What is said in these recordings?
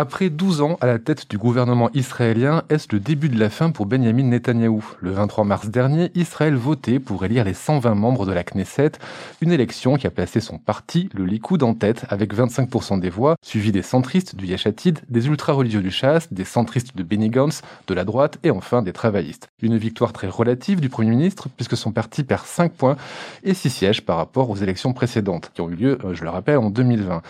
Après 12 ans à la tête du gouvernement israélien, est-ce le début de la fin pour Benjamin Netanyahou? Le 23 mars dernier, Israël votait pour élire les 120 membres de la Knesset, une élection qui a placé son parti, le Likoud, en tête avec 25% des voix, suivi des centristes du Yeshatid, des ultra-religieux du Chasse, des centristes de Benny Gantz, de la droite et enfin des travaillistes. Une victoire très relative du Premier ministre puisque son parti perd 5 points et 6 sièges par rapport aux élections précédentes qui ont eu lieu, euh, je le rappelle, en 2020.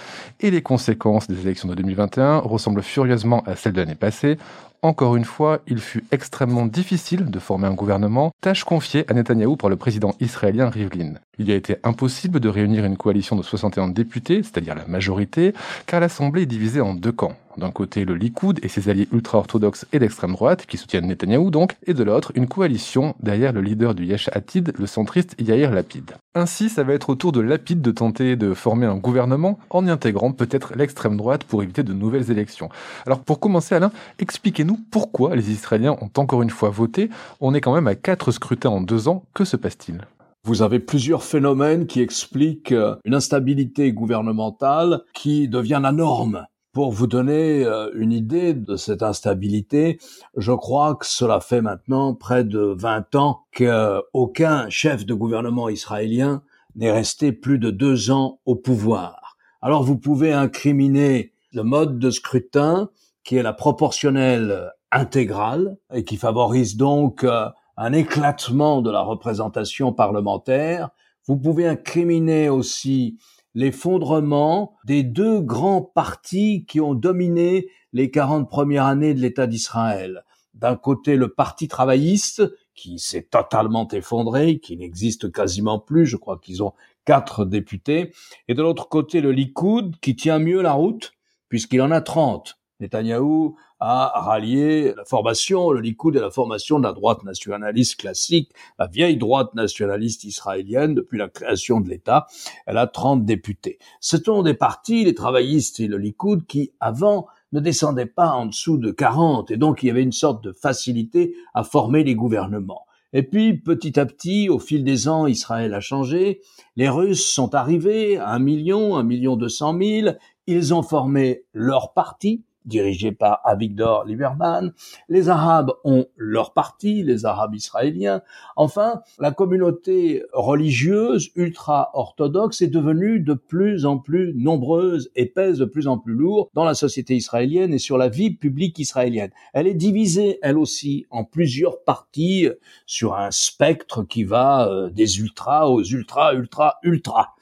Et les conséquences des élections de 2021 ressemble furieusement à celle de l'année passée. Encore une fois, il fut extrêmement difficile de former un gouvernement, tâche confiée à Netanyahou par le président israélien Rivlin. Il a été impossible de réunir une coalition de 61 députés, c'est-à-dire la majorité, car l'Assemblée est divisée en deux camps. D'un côté, le Likoud et ses alliés ultra-orthodoxes et d'extrême droite, qui soutiennent Netanyahou donc, et de l'autre, une coalition derrière le leader du Yesh Atid, le centriste Yair Lapid. Ainsi, ça va être au tour de Lapid de tenter de former un gouvernement en y intégrant peut-être l'extrême droite pour éviter de nouvelles élections. Alors pour commencer, Alain, expliquez-nous pourquoi les Israéliens ont encore une fois voté. On est quand même à quatre scrutins en deux ans. Que se passe-t-il? Vous avez plusieurs phénomènes qui expliquent euh, une instabilité gouvernementale qui devient la norme. Pour vous donner euh, une idée de cette instabilité, je crois que cela fait maintenant près de 20 ans qu'aucun chef de gouvernement israélien n'est resté plus de deux ans au pouvoir. Alors vous pouvez incriminer le mode de scrutin qui est la proportionnelle intégrale et qui favorise donc euh, un éclatement de la représentation parlementaire. Vous pouvez incriminer aussi l'effondrement des deux grands partis qui ont dominé les 40 premières années de l'État d'Israël. D'un côté, le Parti travailliste, qui s'est totalement effondré, qui n'existe quasiment plus, je crois qu'ils ont quatre députés, et de l'autre côté, le Likoud, qui tient mieux la route, puisqu'il en a 30. Netanyahou a rallié la formation, le Likoud et la formation de la droite nationaliste classique, la vieille droite nationaliste israélienne depuis la création de l'État. Elle a 30 députés. Ce sont des partis, les travaillistes et le Likoud, qui avant ne descendaient pas en dessous de 40 et donc il y avait une sorte de facilité à former les gouvernements. Et puis, petit à petit, au fil des ans, Israël a changé. Les Russes sont arrivés à un million, un million deux cent mille. Ils ont formé leur parti, dirigé par Avigdor Lieberman. Les Arabes ont leur parti, les Arabes israéliens. Enfin, la communauté religieuse ultra-orthodoxe est devenue de plus en plus nombreuse et pèse de plus en plus lourd dans la société israélienne et sur la vie publique israélienne. Elle est divisée, elle aussi, en plusieurs parties sur un spectre qui va euh, des ultras aux ultra, ultra, ultra.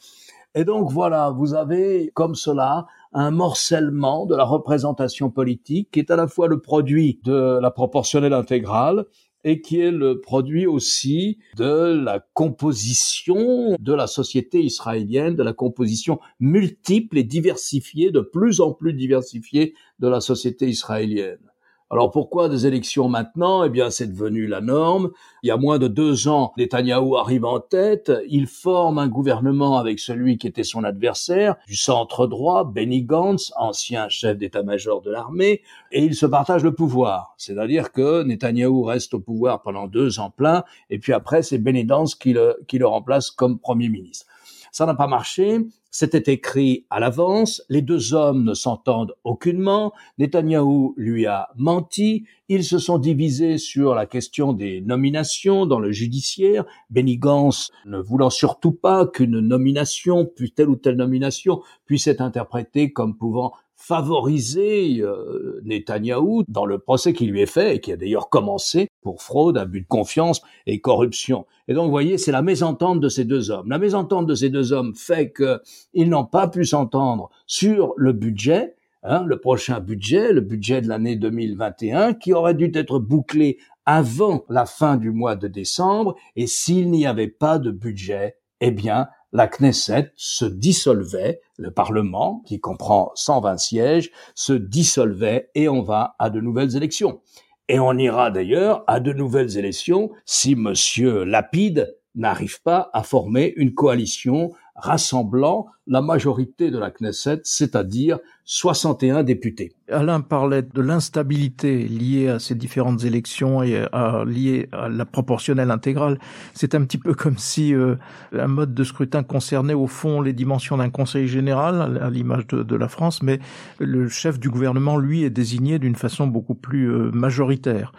Et donc voilà, vous avez comme cela un morcellement de la représentation politique qui est à la fois le produit de la proportionnelle intégrale et qui est le produit aussi de la composition de la société israélienne, de la composition multiple et diversifiée, de plus en plus diversifiée de la société israélienne. Alors pourquoi des élections maintenant? Eh bien, c'est devenu la norme. Il y a moins de deux ans, Netanyahou arrive en tête. Il forme un gouvernement avec celui qui était son adversaire, du centre droit, Benny Gantz, ancien chef d'état-major de l'armée, et il se partage le pouvoir. C'est-à-dire que Netanyahou reste au pouvoir pendant deux ans pleins, et puis après, c'est Benny Gantz qui le, qui le remplace comme premier ministre. Ça n'a pas marché. C'était écrit à l'avance. Les deux hommes ne s'entendent aucunement. Netanyahou lui a menti. Ils se sont divisés sur la question des nominations dans le judiciaire. Benny Gantz ne voulant surtout pas qu'une nomination, puis telle ou telle nomination, puisse être interprétée comme pouvant favoriser euh, Netanyahou dans le procès qui lui est fait et qui a d'ailleurs commencé pour fraude, abus de confiance et corruption. Et donc, vous voyez, c'est la mésentente de ces deux hommes. La mésentente de ces deux hommes fait qu'ils n'ont pas pu s'entendre sur le budget, hein, le prochain budget, le budget de l'année 2021, qui aurait dû être bouclé avant la fin du mois de décembre. Et s'il n'y avait pas de budget, eh bien, la Knesset se dissolvait, le Parlement, qui comprend 120 sièges, se dissolvait et on va à de nouvelles élections. Et on ira d'ailleurs à de nouvelles élections si Monsieur Lapide n'arrive pas à former une coalition rassemblant la majorité de la Knesset, c'est-à-dire 61 députés. Alain parlait de l'instabilité liée à ces différentes élections et à, liée à la proportionnelle intégrale. C'est un petit peu comme si euh, un mode de scrutin concernait au fond les dimensions d'un conseil général, à l'image de, la France, mais le chef du gouvernement, lui, est désigné d'une façon beaucoup plus euh, majoritaire.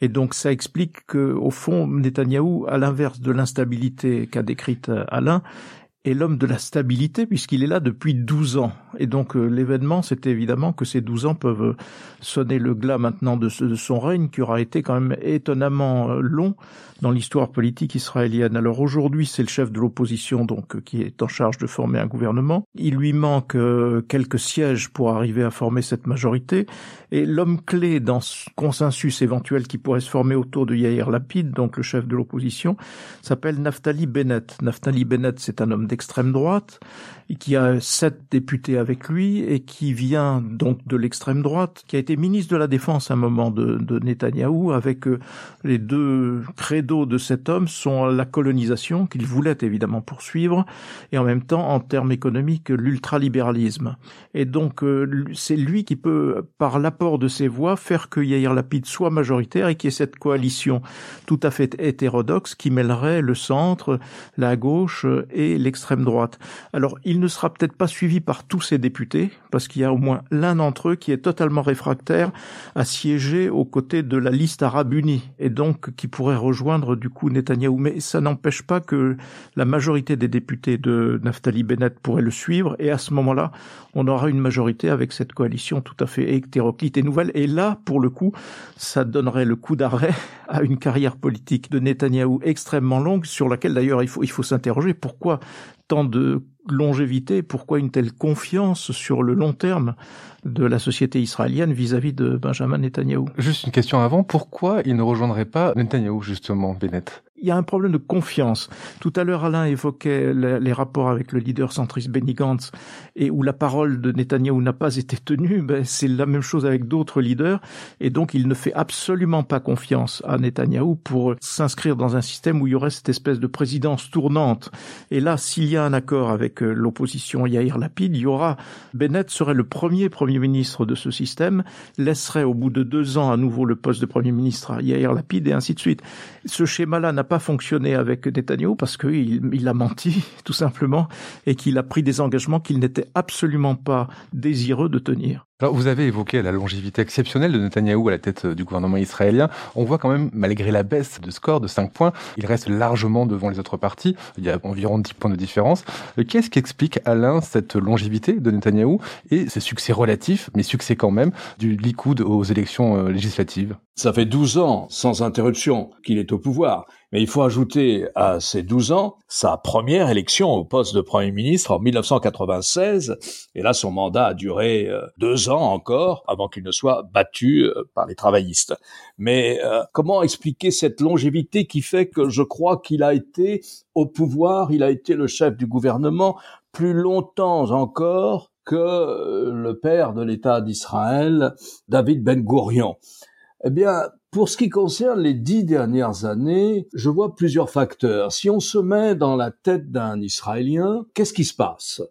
Et donc ça explique que, au fond, Netanyahou, à l'inverse de l'instabilité qu'a décrite Alain, est l'homme de la stabilité puisqu'il est là depuis 12 ans. Et donc euh, l'événement, c'est évidemment que ces 12 ans peuvent sonner le glas maintenant de, de, son règne qui aura été quand même étonnamment euh, long dans l'histoire politique israélienne. Alors aujourd'hui, c'est le chef de l'opposition donc qui est en charge de former un gouvernement. Il lui manque euh, quelques sièges pour arriver à former cette majorité et l'homme clé dans ce consensus éventuel qui pourrait se former autour de Yair Lapid, donc le chef de l'opposition, s'appelle Naftali Bennett. Naftali Bennett, c'est un homme d'extrême droite qui a sept députés avec lui et qui vient donc de l'extrême droite, qui a été ministre de la Défense à un moment de, de Netanyahou, avec euh, les deux credos de cet homme sont la colonisation, qu'il voulait évidemment poursuivre, et en même temps, en termes économiques, l'ultralibéralisme. Et donc, euh, c'est lui qui peut, par l'apport de ses voix, faire que Yair Lapid soit majoritaire et qu'il y ait cette coalition tout à fait hétérodoxe qui mêlerait le centre, la gauche et l'extrême droite. Alors, il ne sera peut-être pas suivi par tous ces députés, parce qu'il y a au moins l'un d'entre eux qui est totalement réfractaire à siéger aux côtés de la liste arabe unie, et donc qui pourrait rejoindre du coup Netanyahou. Mais ça n'empêche pas que la majorité des députés de Naftali Bennett pourrait le suivre, et à ce moment-là, on aura une majorité avec cette coalition tout à fait hétéroclite et nouvelle. Et là, pour le coup, ça donnerait le coup d'arrêt à une carrière politique de Netanyahou extrêmement longue, sur laquelle d'ailleurs il faut, il faut s'interroger pourquoi tant de longévité, pourquoi une telle confiance sur le long terme de la société israélienne vis-à-vis -vis de Benjamin Netanyahou? Juste une question avant, pourquoi il ne rejoindrait pas Netanyahou justement, Bennett? Il y a un problème de confiance. Tout à l'heure, Alain évoquait les rapports avec le leader centriste Benny Gantz et où la parole de Netanyahou n'a pas été tenue. Ben, c'est la même chose avec d'autres leaders et donc il ne fait absolument pas confiance à Netanyahou pour s'inscrire dans un système où il y aurait cette espèce de présidence tournante. Et là, s'il y a un accord avec euh, l'opposition Yair Lapid, il y aura Bennett serait le premier premier ministre de ce système, laisserait au bout de deux ans à nouveau le poste de premier ministre à Yair Lapid et ainsi de suite. Ce schéma-là n'a pas fonctionné avec Netanyahu parce qu'il il a menti, tout simplement, et qu'il a pris des engagements qu'il n'était absolument pas désireux de tenir. Alors, vous avez évoqué la longévité exceptionnelle de Netanyahou à la tête du gouvernement israélien. On voit quand même, malgré la baisse de score de 5 points, il reste largement devant les autres partis. Il y a environ 10 points de différence. Qu'est-ce qui explique, Alain, cette longévité de Netanyahou et ses succès relatifs, mais succès quand même, du Likoud aux élections euh, législatives? Ça fait 12 ans, sans interruption, qu'il est au pouvoir. Mais il faut ajouter à ces 12 ans sa première élection au poste de Premier ministre en 1996. Et là, son mandat a duré euh, deux ans encore avant qu'il ne soit battu euh, par les travaillistes. Mais euh, comment expliquer cette longévité qui fait que je crois qu'il a été au pouvoir, il a été le chef du gouvernement plus longtemps encore que le père de l'État d'Israël, David Ben Gourion Eh bien, pour ce qui concerne les dix dernières années, je vois plusieurs facteurs. Si on se met dans la tête d'un Israélien, qu'est-ce qui se passe?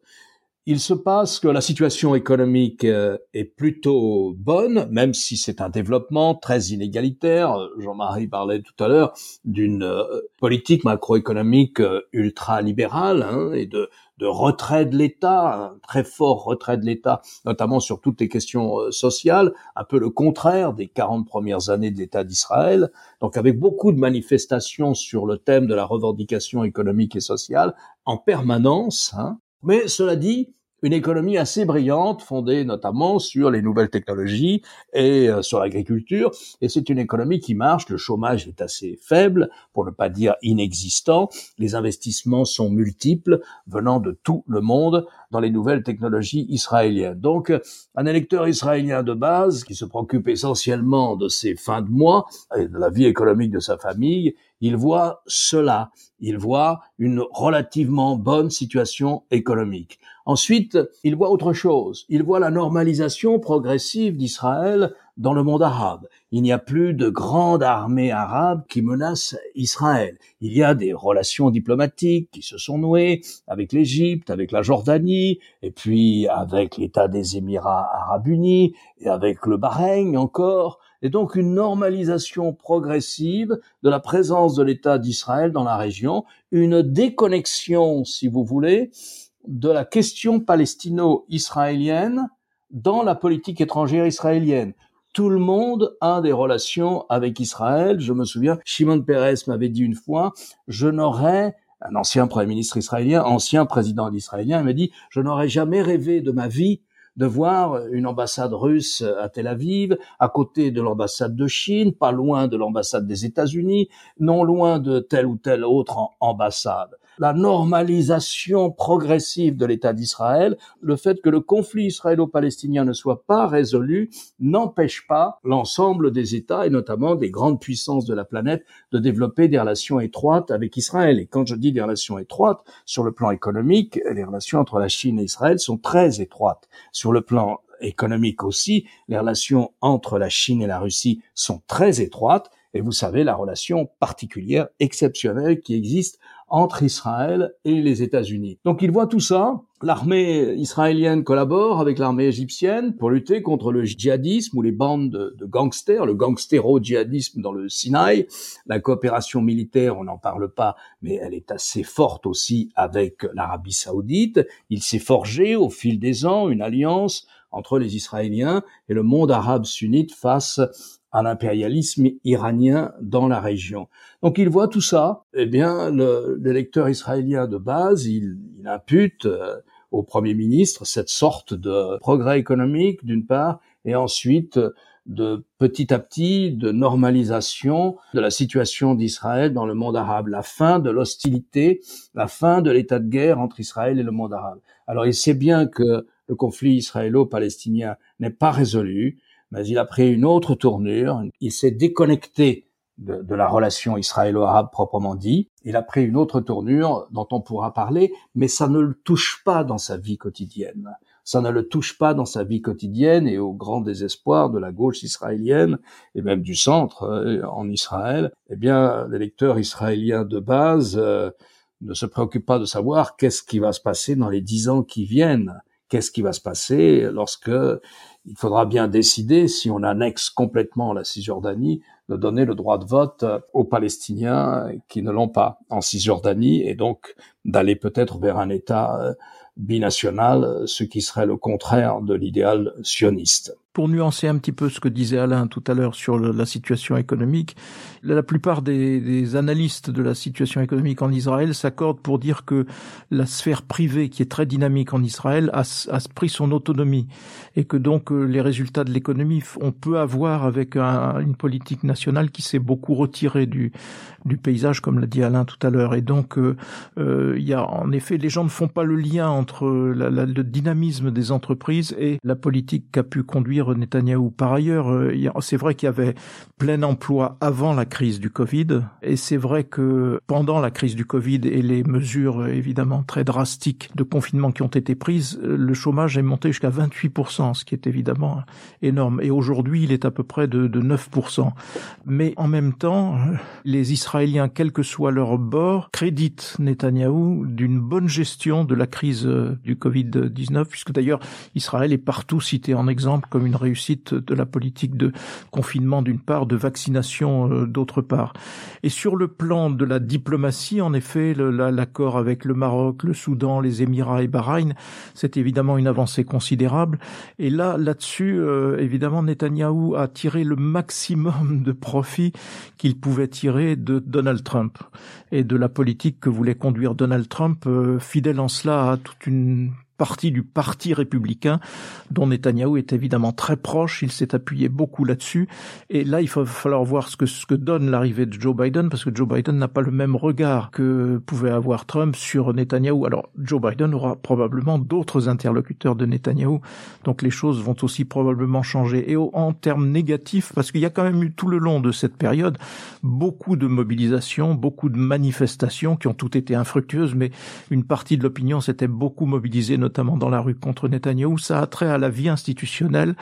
Il se passe que la situation économique euh, est plutôt bonne, même si c'est un développement très inégalitaire. Jean-Marie parlait tout à l'heure d'une euh, politique macroéconomique euh, ultra-libérale hein, et de, de retrait de l'État, un très fort retrait de l'État, notamment sur toutes les questions sociales, un peu le contraire des 40 premières années de l'État d'Israël, donc avec beaucoup de manifestations sur le thème de la revendication économique et sociale en permanence, hein, mais cela dit, une économie assez brillante, fondée notamment sur les nouvelles technologies et euh, sur l'agriculture. Et c'est une économie qui marche, le chômage est assez faible, pour ne pas dire inexistant. Les investissements sont multiples, venant de tout le monde dans les nouvelles technologies israéliennes. Donc, un électeur israélien de base, qui se préoccupe essentiellement de ses fins de mois et de la vie économique de sa famille, il voit cela, il voit une relativement bonne situation économique. Ensuite, il voit autre chose, il voit la normalisation progressive d'Israël dans le monde arabe. Il n'y a plus de grande armée arabe qui menace Israël. Il y a des relations diplomatiques qui se sont nouées avec l'Égypte, avec la Jordanie, et puis avec l'État des Émirats arabes unis, et avec le Bahreïn encore, et donc une normalisation progressive de la présence de l'État d'Israël dans la région, une déconnexion, si vous voulez, de la question palestino-israélienne dans la politique étrangère israélienne tout le monde a des relations avec Israël. Je me souviens, Shimon Peres m'avait dit une fois, je n'aurais un ancien premier ministre israélien, ancien président israélien, il m'a dit, je n'aurais jamais rêvé de ma vie de voir une ambassade russe à Tel Aviv, à côté de l'ambassade de Chine, pas loin de l'ambassade des États-Unis, non loin de telle ou telle autre ambassade la normalisation progressive de l'État d'Israël, le fait que le conflit israélo-palestinien ne soit pas résolu n'empêche pas l'ensemble des États et notamment des grandes puissances de la planète de développer des relations étroites avec Israël. Et quand je dis des relations étroites, sur le plan économique, les relations entre la Chine et Israël sont très étroites. Sur le plan économique aussi, les relations entre la Chine et la Russie sont très étroites. Et vous savez la relation particulière, exceptionnelle qui existe entre Israël et les États-Unis. Donc il voit tout ça. L'armée israélienne collabore avec l'armée égyptienne pour lutter contre le djihadisme ou les bandes de, gangsters, le gangstéro-djihadisme dans le Sinaï. La coopération militaire, on n'en parle pas, mais elle est assez forte aussi avec l'Arabie saoudite. Il s'est forgé au fil des ans une alliance entre les Israéliens et le monde arabe sunnite face à l'impérialisme iranien dans la région. Donc il voit tout ça. Eh bien, l'électeur israélien de base, il, impute euh, au Premier ministre cette sorte de progrès économique d'une part, et ensuite de petit à petit de normalisation de la situation d'Israël dans le monde arabe, la fin de l'hostilité, la fin de l'état de guerre entre Israël et le monde arabe. Alors il sait bien que le conflit israélo-palestinien n'est pas résolu, mais il a pris une autre tournure. Il s'est déconnecté de, la relation israélo-arabe proprement dit. Il a pris une autre tournure dont on pourra parler, mais ça ne le touche pas dans sa vie quotidienne. Ça ne le touche pas dans sa vie quotidienne et au grand désespoir de la gauche israélienne et même du centre euh, en Israël. Eh bien, l'électeur israélien de base euh, ne se préoccupe pas de savoir qu'est-ce qui va se passer dans les dix ans qui viennent. Qu'est-ce qui va se passer lorsque il faudra bien décider si on annexe complètement la Cisjordanie de donner le droit de vote aux Palestiniens qui ne l'ont pas en Cisjordanie et donc d'aller peut-être vers un État euh, binational, ce qui serait le contraire de l'idéal sioniste. Pour nuancer un petit peu ce que disait Alain tout à l'heure sur la situation économique, la plupart des, analystes de la situation économique en Israël s'accordent pour dire que la sphère privée, qui est très dynamique en Israël, a, pris son autonomie et que donc euh, les résultats de l'économie, on peut avoir avec un, une politique nationale qui s'est beaucoup retirée du, paysage, comme l'a dit Alain tout à l'heure. Et donc, euh, euh, il y a en effet, les gens ne font pas le lien entre le dynamisme des entreprises et la politique qu'a pu conduire Netanyahou. Par ailleurs, euh, c'est vrai qu'il y avait plein emploi avant la crise du Covid, et c'est vrai que pendant la crise du Covid et les mesures évidemment très drastiques de confinement qui ont été prises, le chômage est monté jusqu'à 28%, ce qui est évidemment énorme. Et aujourd'hui, il est à peu près de, de 9%. Mais en même temps, les Israéliens Israéliens, quel que soit leur bord, créditent Netanyahou d'une bonne gestion de la crise euh, du Covid-19, puisque d'ailleurs Israël est partout cité en exemple comme une réussite de la politique de confinement d'une part, de vaccination euh, d'autre part. Et sur le plan de la diplomatie, en effet, l'accord avec le Maroc, le Soudan, les Émirats et Bahreïn, c'est évidemment une avancée considérable. Et là, là-dessus, euh, évidemment, Netanyahou a tiré le maximum de profit qu'il pouvait tirer de Donald Trump et de la politique que voulait conduire Donald Trump, euh, fidèle en cela à toute une partie du parti républicain dont Netanyahou est évidemment très proche. Il s'est appuyé beaucoup là-dessus. Et là, il va falloir voir ce que, ce que donne l'arrivée de Joe Biden parce que Joe Biden n'a pas le même regard que pouvait avoir Trump sur Netanyahou. Alors, Joe Biden aura probablement d'autres interlocuteurs de Netanyahou. Donc, les choses vont aussi probablement changer. Et en termes négatifs, parce qu'il y a quand même eu tout le long de cette période beaucoup de mobilisations, beaucoup de manifestations qui ont toutes été infructueuses, mais une partie de l'opinion s'était beaucoup mobilisée, notamment dans la rue contre Netanyahou. Ça a trait à la vie institutionnelle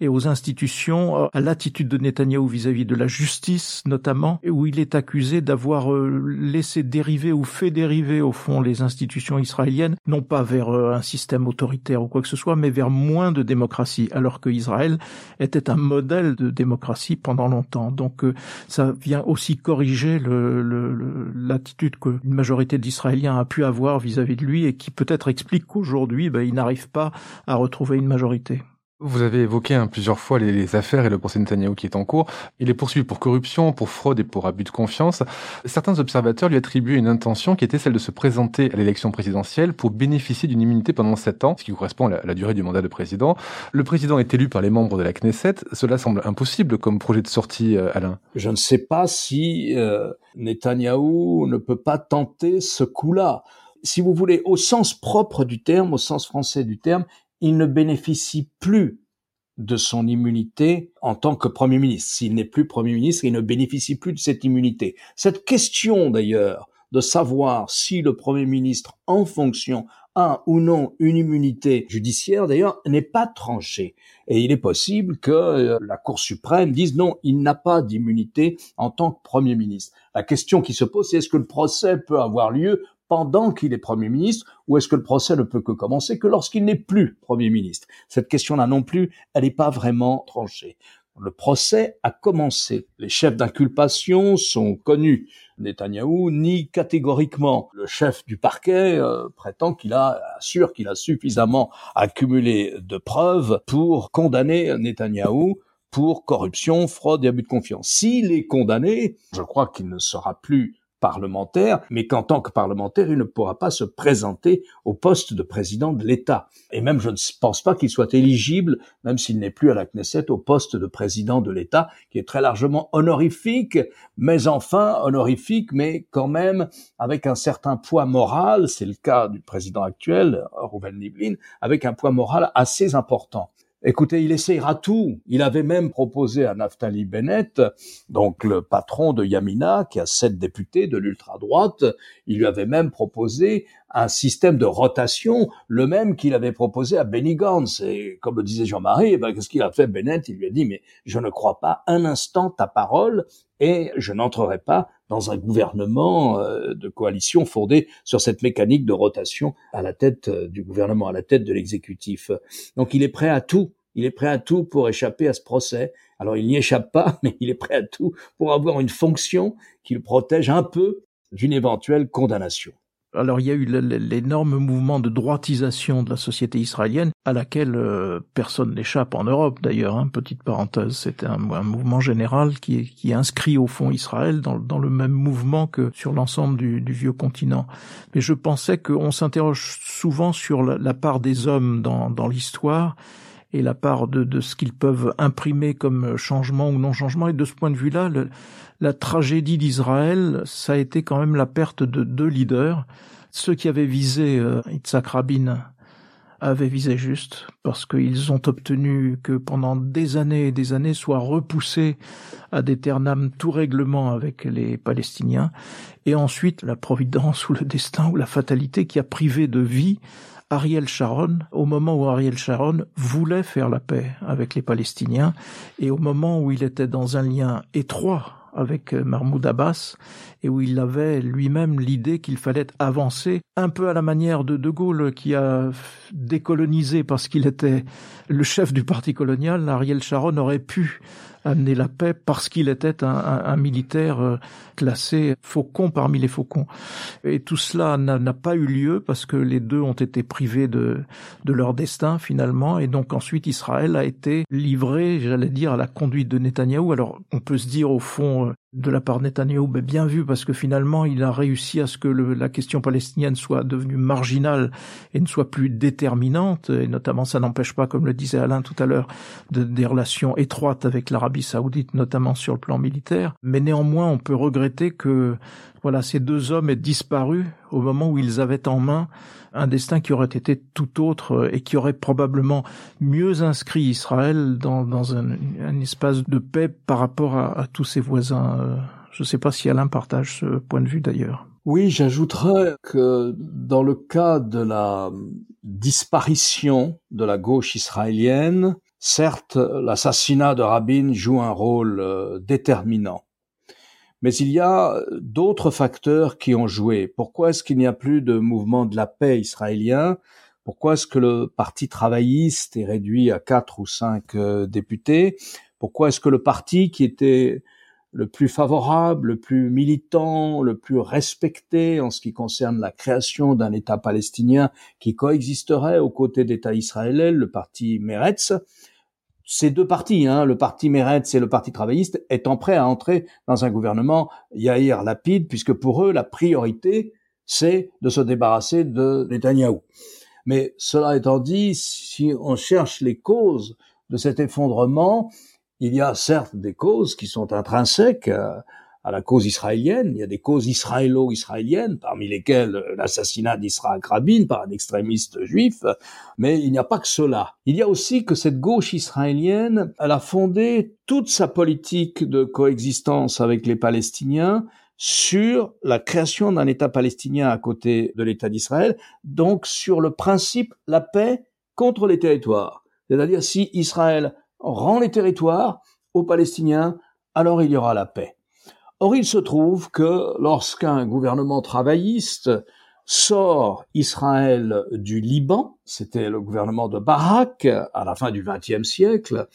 et aux institutions, euh, à l'attitude de Netanyahou vis-à-vis de la justice notamment, où il est accusé d'avoir euh, laissé dériver ou fait dériver au fond les institutions israéliennes, non pas vers euh, un système autoritaire ou quoi que ce soit, mais vers moins de démocratie, alors que Israël était un modèle de démocratie pendant longtemps. Donc ça vient aussi corriger l'attitude le, qu'une majorité d'Israéliens a pu avoir vis-à-vis de lui et qui peut-être explique qu'aujourd'hui, ben, il n'arrive pas à retrouver une majorité. Vous avez évoqué hein, plusieurs fois les, affaires et le procès Netanyahu qui est en cours. Il est poursuivi pour corruption, pour fraude et pour abus de confiance. Certains observateurs lui attribuent une intention qui était celle de se présenter à l'élection présidentielle pour bénéficier d'une immunité pendant sept ans, ce qui correspond à la, durée du mandat de président. Le président est élu par les membres de la Knesset. Cela semble impossible comme projet de sortie, euh, Alain. Je ne sais pas si euh, Netanyahou ne peut pas tenter ce coup-là si vous voulez, au sens propre du terme, au sens français du terme, il ne bénéficie plus de son immunité en tant que Premier ministre. S'il n'est plus Premier ministre, il ne bénéficie plus de cette immunité. Cette question d'ailleurs de savoir si le Premier ministre en fonction a ou non une immunité judiciaire, d'ailleurs, n'est pas tranchée. Et il est possible que euh, la Cour suprême dise non, il n'a pas d'immunité en tant que Premier ministre. La question qui se pose, c'est est-ce que le procès peut avoir lieu pendant qu'il est Premier ministre ou est-ce que le procès ne peut que commencer que lorsqu'il n'est plus Premier ministre? Cette question-là non plus, elle n'est pas vraiment tranchée. Le procès a commencé. Les chefs d'inculpation sont connus. Netanyahou nie catégoriquement. Le chef du parquet euh, prétend qu'il a assure qu'il a suffisamment accumulé de preuves pour condamner Netanyahou pour corruption, fraude et abus de confiance. S'il est condamné, je crois qu'il ne sera plus parlementaire, mais qu'en tant que parlementaire, il ne pourra pas se présenter au poste de président de l'État. Et même, je ne pense pas qu'il soit éligible, même s'il n'est plus à la Knesset, au poste de président de l'État, qui est très largement honorifique, mais enfin honorifique, mais quand même avec un certain poids moral, c'est le cas du président actuel, Rouven Niblin, avec un poids moral assez important. Écoutez, il essayera tout. Il avait même proposé à Naftali Bennett, donc le patron de Yamina, qui a sept députés de l'ultra-droite, il lui avait même proposé un système de rotation, le même qu'il avait proposé à Benny Gantz. Et comme le disait Jean-Marie, eh ben, qu'est-ce qu'il a fait? Bennett Il lui a dit, mais je ne crois pas un instant ta parole et je n'entrerai pas dans un gouvernement euh, de coalition fondé sur cette mécanique de rotation à la tête euh, du gouvernement, à la tête de l'exécutif. Donc il est prêt à tout. Il est prêt à tout pour échapper à ce procès. Alors il n'y échappe pas, mais il est prêt à tout pour avoir une fonction qui le protège un peu d'une éventuelle condamnation. Alors il y a eu l'énorme mouvement de droitisation de la société israélienne à laquelle euh, personne n'échappe en Europe d'ailleurs. Hein, petite parenthèse, c'était un, mouvement général qui inscrit au fond Israël dans, le même mouvement que sur l'ensemble du, vieux continent. Mais je pensais qu'on s'interroge souvent sur la, part des hommes dans l'histoire et la part de, de ce qu'ils peuvent imprimer comme changement ou non changement. Et de ce point de vue-là, la tragédie d'Israël, ça a été quand même la perte de deux leaders. Ceux qui avaient visé euh, Yitzhak Rabin avaient visé juste, parce qu'ils ont obtenu que pendant des années et des années soient repoussés à d'éternam tout règlement avec les Palestiniens, et ensuite la providence ou le destin ou la fatalité qui a privé de vie Ariel Sharon, au moment où Ariel Sharon voulait faire la paix avec les Palestiniens, et au moment où il était dans un lien étroit avec Mahmoud Abbas et où il avait lui-même l'idée qu'il fallait avancer un peu à la manière de De Gaulle qui a décolonisé parce qu'il était le chef du parti colonial. Ariel Sharon aurait pu amener la paix parce qu'il était un, militaire euh, classé faucon parmi les faucons. Et tout cela n'a pas eu lieu parce que les deux ont été privés de, de leur destin finalement. Et donc ensuite Israël a été livré, j'allais dire, à la conduite de Netanyahou. Alors on peut se dire au fond, euh, de la part de ben bien vu parce que finalement il a réussi à ce que la question palestinienne soit devenue marginale et ne soit plus déterminante. Et notamment, ça n'empêche pas, comme le disait Alain tout à l'heure, de, des relations étroites avec l'Arabie Saoudite, notamment sur le plan militaire. Mais néanmoins, on peut regretter que voilà ces deux hommes aient disparu au moment où ils avaient en main un destin qui aurait été tout autre euh, et qui aurait probablement mieux inscrit Israël dans, un, espace de paix par rapport à, à tous ses voisins. Euh, je ne sais pas si Alain partage ce point de vue d'ailleurs. Oui, j'ajouterais que dans le cas de la disparition de la gauche israélienne, certes, l'assassinat de Rabin joue un rôle euh, déterminant. Mais il y a d'autres facteurs qui ont joué. Pourquoi est-ce qu'il n'y a plus de mouvement de la paix israélien? Pourquoi est-ce que le parti travailliste est réduit à quatre ou cinq euh, députés? Pourquoi est-ce que le parti qui était le plus favorable, le plus militant, le plus respecté en ce qui concerne la création d'un État palestinien qui coexisterait aux côtés d'État israélien, le parti Meretz, ces deux partis, hein, le parti Meretz et le parti travailliste, étant prêts à entrer dans un gouvernement Yair Lapide, puisque pour eux, la priorité, c'est de se débarrasser de Netanyahou. Mais cela étant dit, si on cherche les causes de cet effondrement, il y a certes des causes qui sont intrinsèques à la cause israélienne. Il y a des causes israélo-israéliennes, parmi lesquelles l'assassinat d'Israël Rabin par un extrémiste juif, mais il n'y a pas que cela. Il y a aussi que cette gauche israélienne, elle a fondé toute sa politique de coexistence avec les Palestiniens sur la création d'un État palestinien à côté de l'État d'Israël, donc sur le principe la paix contre les territoires. C'est-à-dire si Israël rend les territoires aux Palestiniens, alors il y aura la paix. Or, il se trouve que lorsqu'un gouvernement travailliste sort Israël du Liban, c'était le gouvernement de Barak à la fin du XXe siècle,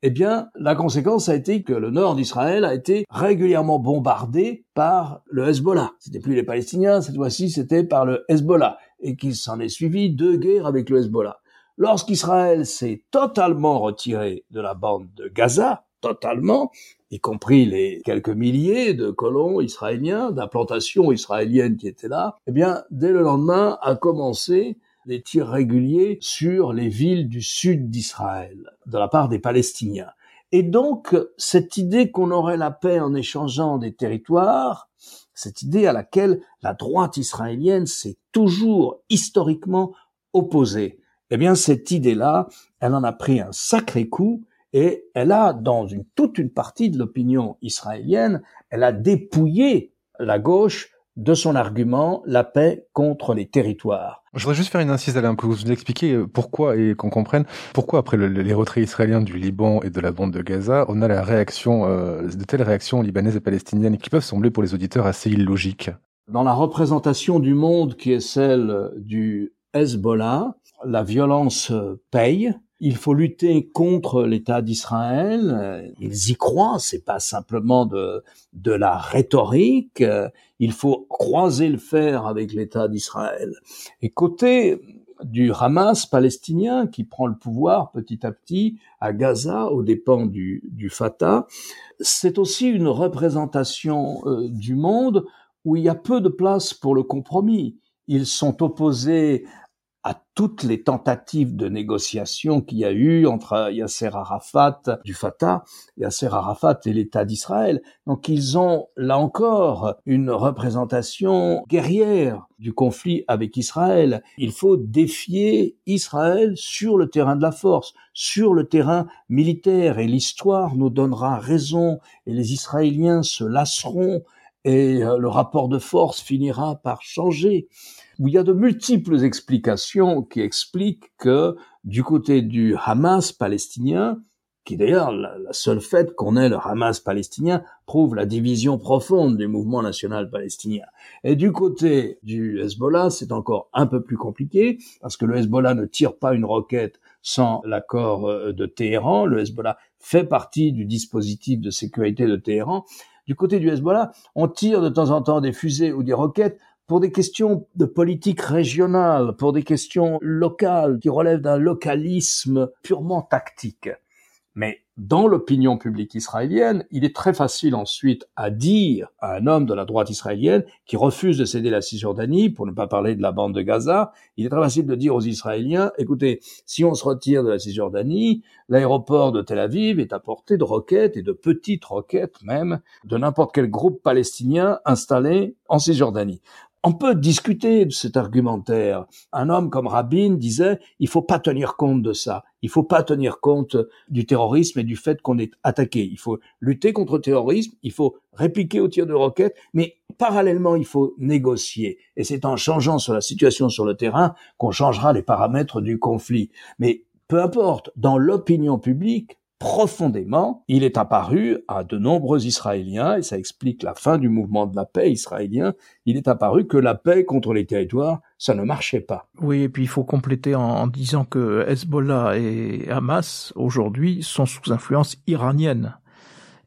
eh bien, la conséquence a été que le nord d'Israël a été régulièrement bombardé par le Hezbollah. C'était plus les Palestiniens, cette fois-ci, c'était par le Hezbollah. Et qu'il s'en est suivi deux guerres avec le Hezbollah. Lorsqu'Israël s'est totalement retiré de la bande de Gaza, totalement, y compris les quelques milliers de colons israéliens, d'implantations israéliennes qui étaient là, eh bien, dès le lendemain a commencé des tirs réguliers sur les villes du sud d'Israël, de la part des Palestiniens. Et donc, cette idée qu'on aurait la paix en échangeant des territoires, cette idée à laquelle la droite israélienne s'est toujours historiquement opposée, eh bien, cette idée-là, elle en a pris un sacré coup et elle a, dans une, toute une partie de l'opinion israélienne, elle a dépouillé la gauche de son argument la paix contre les territoires. Je voudrais juste faire une incise Alain pour vous expliquer euh, pourquoi et qu'on comprenne pourquoi après le, les retraits israéliens du Liban et de la bande de Gaza, on a la réaction euh, de telles réactions libanaises et palestiniennes qui peuvent sembler pour les auditeurs assez illogiques. Dans la représentation du monde qui est celle du Hezbollah, la violence paye, il faut lutter contre l'État d'Israël. Ils y croient. C'est pas simplement de, de la rhétorique. Il faut croiser le fer avec l'État d'Israël. Et côté du Hamas palestinien qui prend le pouvoir petit à petit à Gaza aux dépens du, du Fatah, c'est aussi une représentation euh, du monde où il y a peu de place pour le compromis. Ils sont opposés à toutes les tentatives de négociation qu'il y a eu entre Yasser Arafat du Fatah, Yasser Arafat et l'État d'Israël. Donc ils ont là encore une représentation guerrière du conflit avec Israël. Il faut défier Israël sur le terrain de la force, sur le terrain militaire et l'histoire nous donnera raison et les Israéliens se lasseront et euh, le rapport de force finira par changer où il y a de multiples explications qui expliquent que du côté du Hamas palestinien, qui d'ailleurs, la, seule fait qu'on ait le Hamas palestinien prouve la division profonde du mouvement national palestinien. Et du côté du Hezbollah, c'est encore un peu plus compliqué, parce que le Hezbollah ne tire pas une roquette sans l'accord euh, de Téhéran. Le Hezbollah fait partie du dispositif de sécurité de Téhéran. Du côté du Hezbollah, on tire de temps en temps des fusées ou des roquettes pour des questions de politique régionale, pour des questions locales qui relèvent d'un localisme purement tactique. Mais dans l'opinion publique israélienne, il est très facile ensuite à dire à un homme de la droite israélienne qui refuse de céder la Cisjordanie, pour ne pas parler de la bande de Gaza, il est très facile de dire aux Israéliens, écoutez, si on se retire de la Cisjordanie, l'aéroport de Tel Aviv est à portée de roquettes et de petites roquettes même de n'importe quel groupe palestinien installé en Cisjordanie. On peut discuter de cet argumentaire. Un homme comme Rabin disait, il faut pas tenir compte de ça. Il faut pas tenir compte du terrorisme et du fait qu'on est attaqué. Il faut lutter contre le terrorisme, il faut répliquer au tir de roquettes, mais parallèlement, il faut négocier. Et c'est en changeant sur la situation sur le terrain qu'on changera les paramètres du conflit. Mais peu importe, dans l'opinion publique, profondément, il est apparu à de nombreux Israéliens, et ça explique la fin du mouvement de la paix israélien, il est apparu que la paix contre les territoires, ça ne marchait pas. Oui, et puis il faut compléter en, disant que Hezbollah et Hamas, aujourd'hui, sont sous influence iranienne.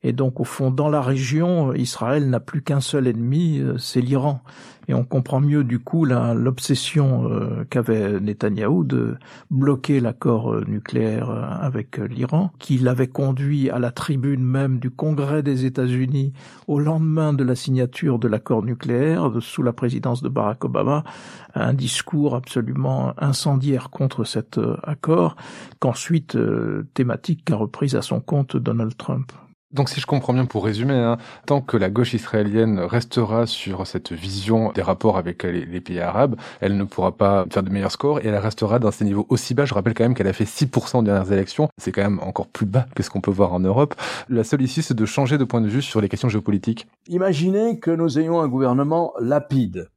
Et donc, au fond, dans la région, Israël n'a plus qu'un seul ennemi, euh, c'est l'Iran. Et on comprend mieux, du coup, l'obsession euh, qu'avait Netanyahou de bloquer l'accord euh, nucléaire avec l'Iran, qui l'avait conduit à la tribune même du Congrès des États-Unis au lendemain de la signature de l'accord nucléaire, sous la présidence de Barack Obama, un discours absolument incendiaire contre cet accord, qu'ensuite, thématique qu'a reprise à son compte Donald Trump. Donc si je comprends bien pour résumer, hein, tant que la gauche israélienne restera sur cette vision des rapports avec les, pays arabes, elle ne pourra pas faire de meilleurs scores et elle restera dans ces niveaux aussi bas. Je rappelle quand même qu'elle a fait 6% aux dernières élections. C'est quand même encore plus bas que ce qu'on peut voir en Europe. La seule issue, c'est de changer de point de vue sur les questions géopolitiques. Imaginez que nous ayons un gouvernement lapide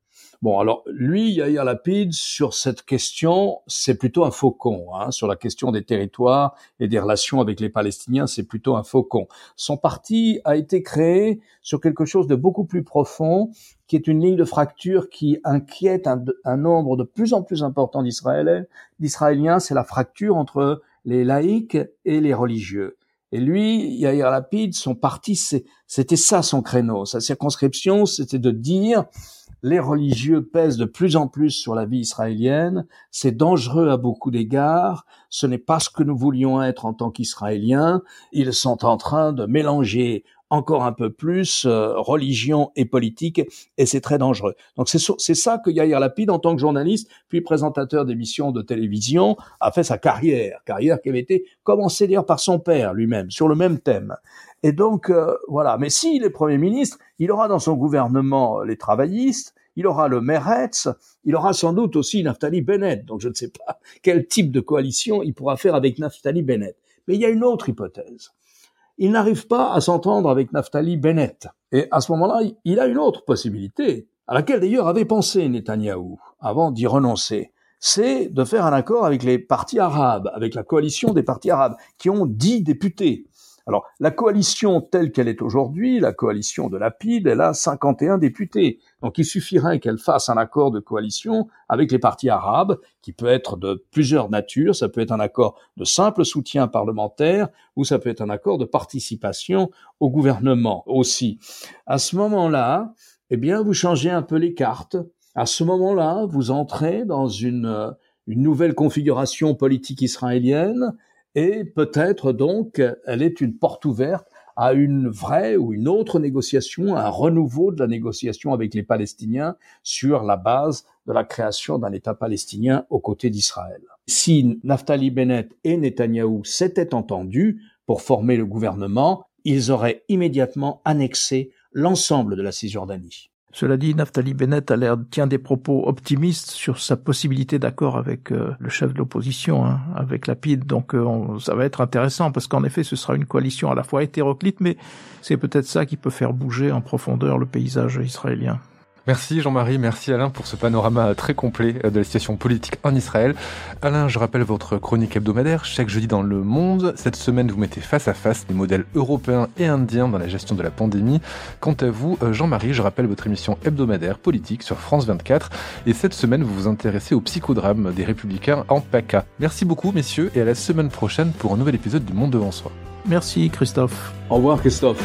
Bon, alors lui, Yair Lapide, sur cette question, c'est plutôt un faucon. Hein, sur la question des territoires et des relations avec les Palestiniens, c'est plutôt un faucon. Son parti a été créé sur quelque chose de beaucoup plus profond, qui est une ligne de fracture qui inquiète un, nombre de plus en plus important d'Israéliens. C'est la fracture entre les laïcs et les religieux. Et lui, Yair Lapide, son parti, c'était ça son créneau. Sa circonscription, c'était de dire les religieux pèsent de plus en plus sur la vie israélienne, c'est dangereux à beaucoup d'égards, ce n'est pas ce que nous voulions être en tant qu'Israéliens, ils sont en train de mélanger encore un peu plus euh, religion et politique, et c'est très dangereux. Donc c'est ça que Yair Lapid, en tant que journaliste, puis présentateur d'émissions de télévision, a fait sa carrière, carrière qui avait été commencée d'ailleurs par son père lui-même, sur le même thème. Et donc, euh, voilà. Mais s'il est Premier ministre, il aura dans son gouvernement les travaillistes, il aura le Meretz, il aura sans doute aussi Naftali Bennett. Donc je ne sais pas quel type de coalition il pourra faire avec Naftali Bennett. Mais il y a une autre hypothèse il n'arrive pas à s'entendre avec Naftali Bennett. Et à ce moment-là, il a une autre possibilité, à laquelle d'ailleurs avait pensé Netanyahou avant d'y renoncer. C'est de faire un accord avec les partis arabes, avec la coalition des partis arabes, qui ont dix députés. Alors, la coalition telle qu'elle est aujourd'hui, la coalition de Lapide, elle a 51 députés. Donc, il suffirait qu'elle fasse un accord de coalition avec les partis arabes, qui peut être de plusieurs natures. Ça peut être un accord de simple soutien parlementaire, ou ça peut être un accord de participation au gouvernement aussi. À ce moment-là, eh bien, vous changez un peu les cartes. À ce moment-là, vous entrez dans une, une nouvelle configuration politique israélienne et peut-être donc elle est une porte ouverte à une vraie ou une autre négociation, un renouveau de la négociation avec les Palestiniens sur la base de la création d'un État palestinien aux côtés d'Israël. Si Naftali Bennett et Netanyahou s'étaient entendus pour former le gouvernement, ils auraient immédiatement annexé l'ensemble de la Cisjordanie. Cela dit, Naftali Bennett a l'air tient des propos optimistes sur sa possibilité d'accord avec euh, le chef de l'opposition, hein, avec Lapide. Donc euh, ça va être intéressant parce qu'en effet, ce sera une coalition à la fois hétéroclite, mais c'est peut-être ça qui peut faire bouger en profondeur le paysage israélien. Merci Jean-Marie, merci Alain pour ce panorama très complet de la situation politique en Israël. Alain, je rappelle votre chronique hebdomadaire chaque jeudi dans Le Monde. Cette semaine, vous mettez face à face les modèles européens et indiens dans la gestion de la pandémie. Quant à vous, euh, Jean-Marie, je rappelle votre émission hebdomadaire politique sur France 24. Et cette semaine, vous vous intéressez au psychodrame des républicains en PACA. Merci beaucoup messieurs et à la semaine prochaine pour un nouvel épisode du Monde devant soi. Merci Christophe. Au revoir Christophe.